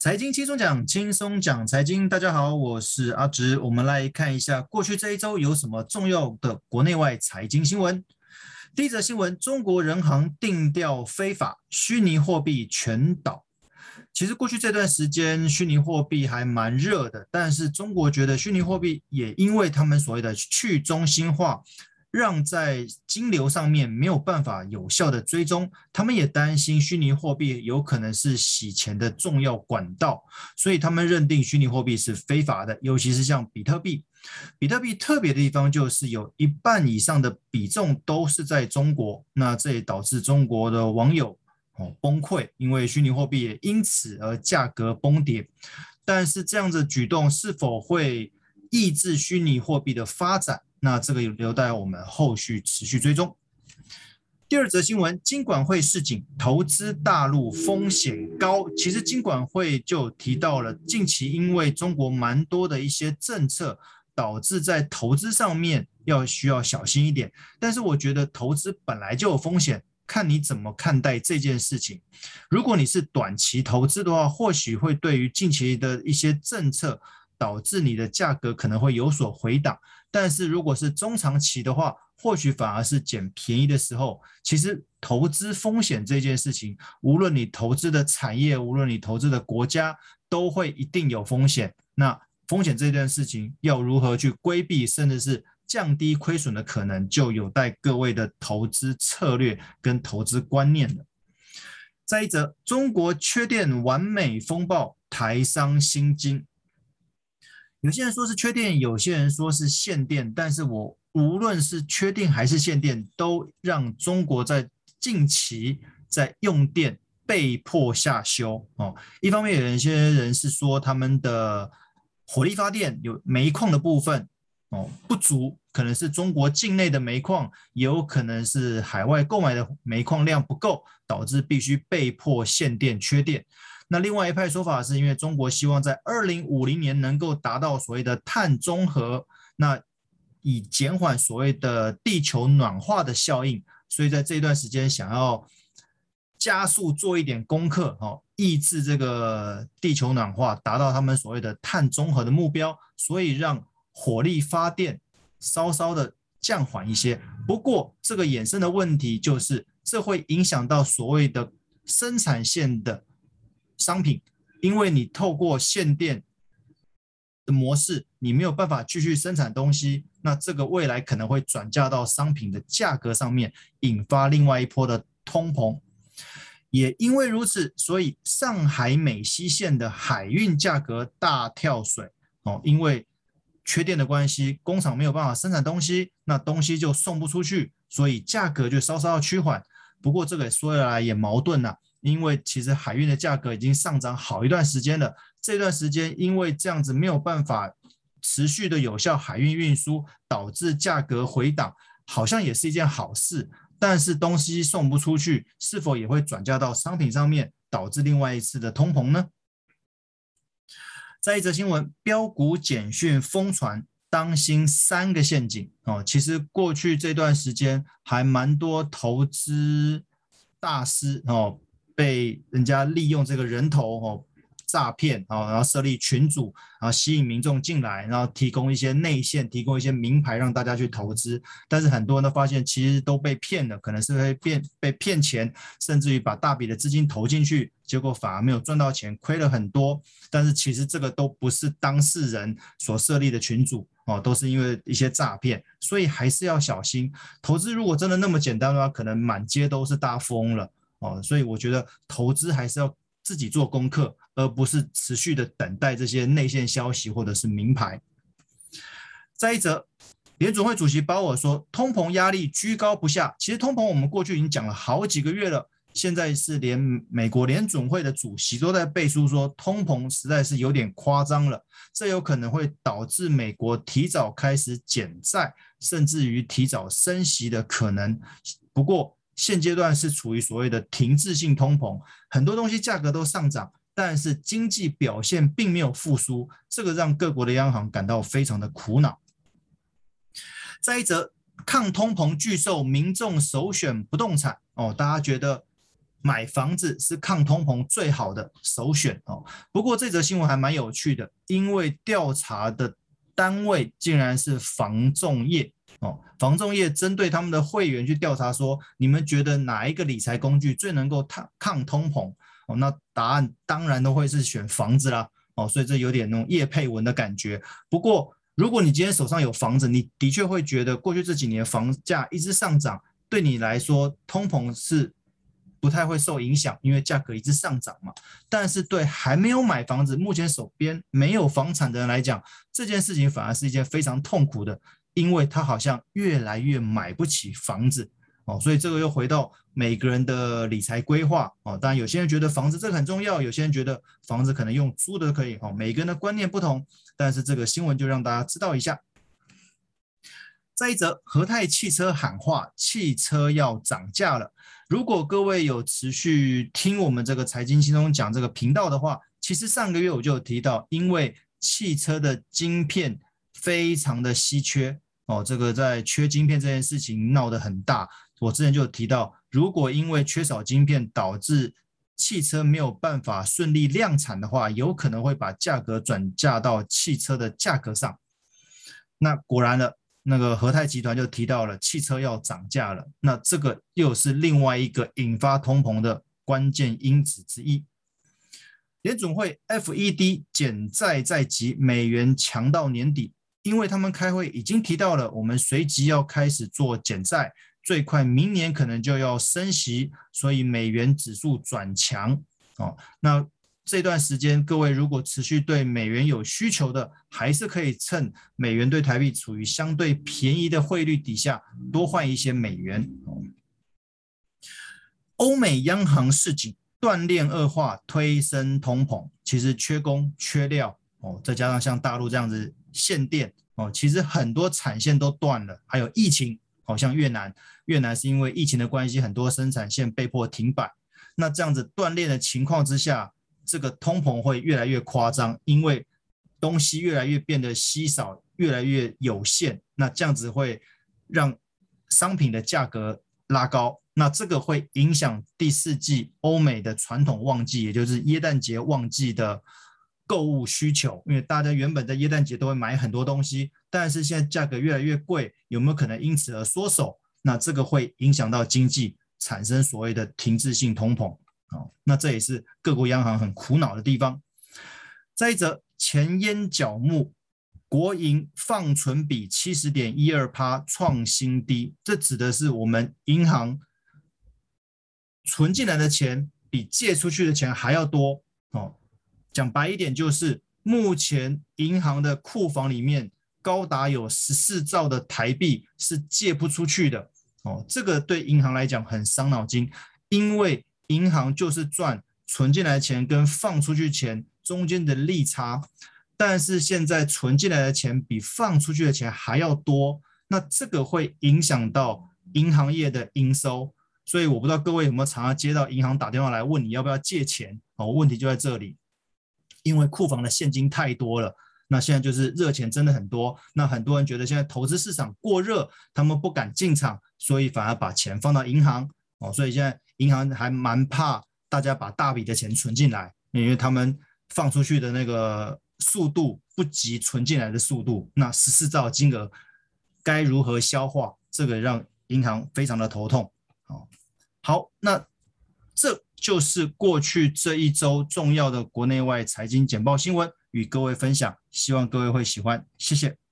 财经轻松讲，轻松讲财经。大家好，我是阿直。我们来看一下过去这一周有什么重要的国内外财经新闻。第一则新闻：中国人行定调非法虚拟货币全倒。其实过去这段时间，虚拟货币还蛮热的，但是中国觉得虚拟货币也因为他们所谓的去中心化。让在金流上面没有办法有效的追踪，他们也担心虚拟货币有可能是洗钱的重要管道，所以他们认定虚拟货币是非法的，尤其是像比特币。比特币特别的地方就是有一半以上的比重都是在中国，那这也导致中国的网友哦崩溃，因为虚拟货币也因此而价格崩跌。但是这样子举动是否会抑制虚拟货币的发展？那这个留待我们后续持续追踪。第二则新闻，金管会示警，投资大陆风险高。其实金管会就提到了，近期因为中国蛮多的一些政策，导致在投资上面要需要小心一点。但是我觉得投资本来就有风险，看你怎么看待这件事情。如果你是短期投资的话，或许会对于近期的一些政策。导致你的价格可能会有所回档，但是如果是中长期的话，或许反而是捡便宜的时候。其实投资风险这件事情，无论你投资的产业，无论你投资的国家，都会一定有风险。那风险这件事情要如何去规避，甚至是降低亏损的可能，就有待各位的投资策略跟投资观念了。再一则，中国缺电完美风暴，台商心惊。有些人说是缺电，有些人说是限电，但是我无论是缺电还是限电，都让中国在近期在用电被迫下修哦。一方面有一些人是说他们的火力发电有煤矿的部分哦不足，可能是中国境内的煤矿，也有可能是海外购买的煤矿量不够，导致必须被迫限电缺电。那另外一派说法是因为中国希望在二零五零年能够达到所谓的碳中和，那以减缓所谓的地球暖化的效应，所以在这段时间想要加速做一点功课，哦，抑制这个地球暖化，达到他们所谓的碳中和的目标，所以让火力发电稍稍的降缓一些。不过这个衍生的问题就是，这会影响到所谓的生产线的。商品，因为你透过限电的模式，你没有办法继续生产东西，那这个未来可能会转嫁到商品的价格上面，引发另外一波的通膨。也因为如此，所以上海美西线的海运价格大跳水哦，因为缺电的关系，工厂没有办法生产东西，那东西就送不出去，所以价格就稍稍要趋缓。不过这个说来也矛盾呐、啊。因为其实海运的价格已经上涨好一段时间了，这段时间因为这样子没有办法持续的有效海运运输，导致价格回档，好像也是一件好事。但是东西送不出去，是否也会转嫁到商品上面，导致另外一次的通膨呢？再一则新闻，标股简讯疯传，当心三个陷阱哦。其实过去这段时间还蛮多投资大师哦。被人家利用这个人头哦诈骗啊，然后设立群组，然后吸引民众进来，然后提供一些内线，提供一些名牌让大家去投资。但是很多人都发现其实都被骗了，可能是会骗被骗钱，甚至于把大笔的资金投进去，结果反而没有赚到钱，亏了很多。但是其实这个都不是当事人所设立的群组哦，都是因为一些诈骗，所以还是要小心。投资如果真的那么简单的话，可能满街都是大富翁了。哦，所以我觉得投资还是要自己做功课，而不是持续的等待这些内线消息或者是名牌。再一则，联准会主席鲍尔说，通膨压力居高不下。其实通膨我们过去已经讲了好几个月了，现在是连美国联准会的主席都在背书说，通膨实在是有点夸张了，这有可能会导致美国提早开始减债，甚至于提早升息的可能。不过，现阶段是处于所谓的停滞性通膨，很多东西价格都上涨，但是经济表现并没有复苏，这个让各国的央行感到非常的苦恼。再一则，抗通膨巨兽，民众首选不动产哦，大家觉得买房子是抗通膨最好的首选哦。不过这则新闻还蛮有趣的，因为调查的单位竟然是房仲业哦。房仲业针对他们的会员去调查说，你们觉得哪一个理财工具最能够抗抗通膨哦？那答案当然都会是选房子啦哦。所以这有点那种业配文的感觉。不过如果你今天手上有房子，你的确会觉得过去这几年房价一直上涨，对你来说通膨是。不太会受影响，因为价格一直上涨嘛。但是对还没有买房子、目前手边没有房产的人来讲，这件事情反而是一件非常痛苦的，因为他好像越来越买不起房子哦。所以这个又回到每个人的理财规划哦。当然，有些人觉得房子这个很重要，有些人觉得房子可能用租的可以哦。每个人的观念不同，但是这个新闻就让大家知道一下。再一则，和泰汽车喊话，汽车要涨价了。如果各位有持续听我们这个财经轻松讲这个频道的话，其实上个月我就有提到，因为汽车的晶片非常的稀缺哦，这个在缺晶片这件事情闹得很大。我之前就有提到，如果因为缺少晶片导致汽车没有办法顺利量产的话，有可能会把价格转嫁到汽车的价格上。那果然了。那个和泰集团就提到了汽车要涨价了，那这个又是另外一个引发通膨的关键因子之一。联总会 FED 减债在即，美元强到年底，因为他们开会已经提到了，我们随即要开始做减债，最快明年可能就要升息，所以美元指数转强。哦，那。这段时间，各位如果持续对美元有需求的，还是可以趁美元对台币处于相对便宜的汇率底下，多换一些美元。欧美央行示警，断链恶化推升通膨。其实缺工缺料哦，再加上像大陆这样子限电哦，其实很多产线都断了。还有疫情，好像越南，越南是因为疫情的关系，很多生产线被迫停摆。那这样子断裂的情况之下，这个通膨会越来越夸张，因为东西越来越变得稀少，越来越有限。那这样子会让商品的价格拉高，那这个会影响第四季欧美的传统旺季，也就是耶诞节旺季的购物需求。因为大家原本在耶诞节都会买很多东西，但是现在价格越来越贵，有没有可能因此而缩手？那这个会影响到经济，产生所谓的停滞性通膨。哦，那这也是各国央行很苦恼的地方。再者，钱淹脚目，国营放存比七十点一二趴创新低，这指的是我们银行存进来的钱比借出去的钱还要多。哦，讲白一点，就是目前银行的库房里面高达有十四兆的台币是借不出去的。哦，这个对银行来讲很伤脑筋，因为银行就是赚存进来的钱跟放出去钱中间的利差，但是现在存进来的钱比放出去的钱还要多，那这个会影响到银行业的营收。所以我不知道各位有没有常常接到银行打电话来问你要不要借钱哦？问题就在这里，因为库房的现金太多了，那现在就是热钱真的很多，那很多人觉得现在投资市场过热，他们不敢进场，所以反而把钱放到银行哦，所以现在。银行还蛮怕大家把大笔的钱存进来，因为他们放出去的那个速度不及存进来的速度。那十四兆金额该如何消化？这个让银行非常的头痛。好，好，那这就是过去这一周重要的国内外财经简报新闻，与各位分享，希望各位会喜欢，谢谢。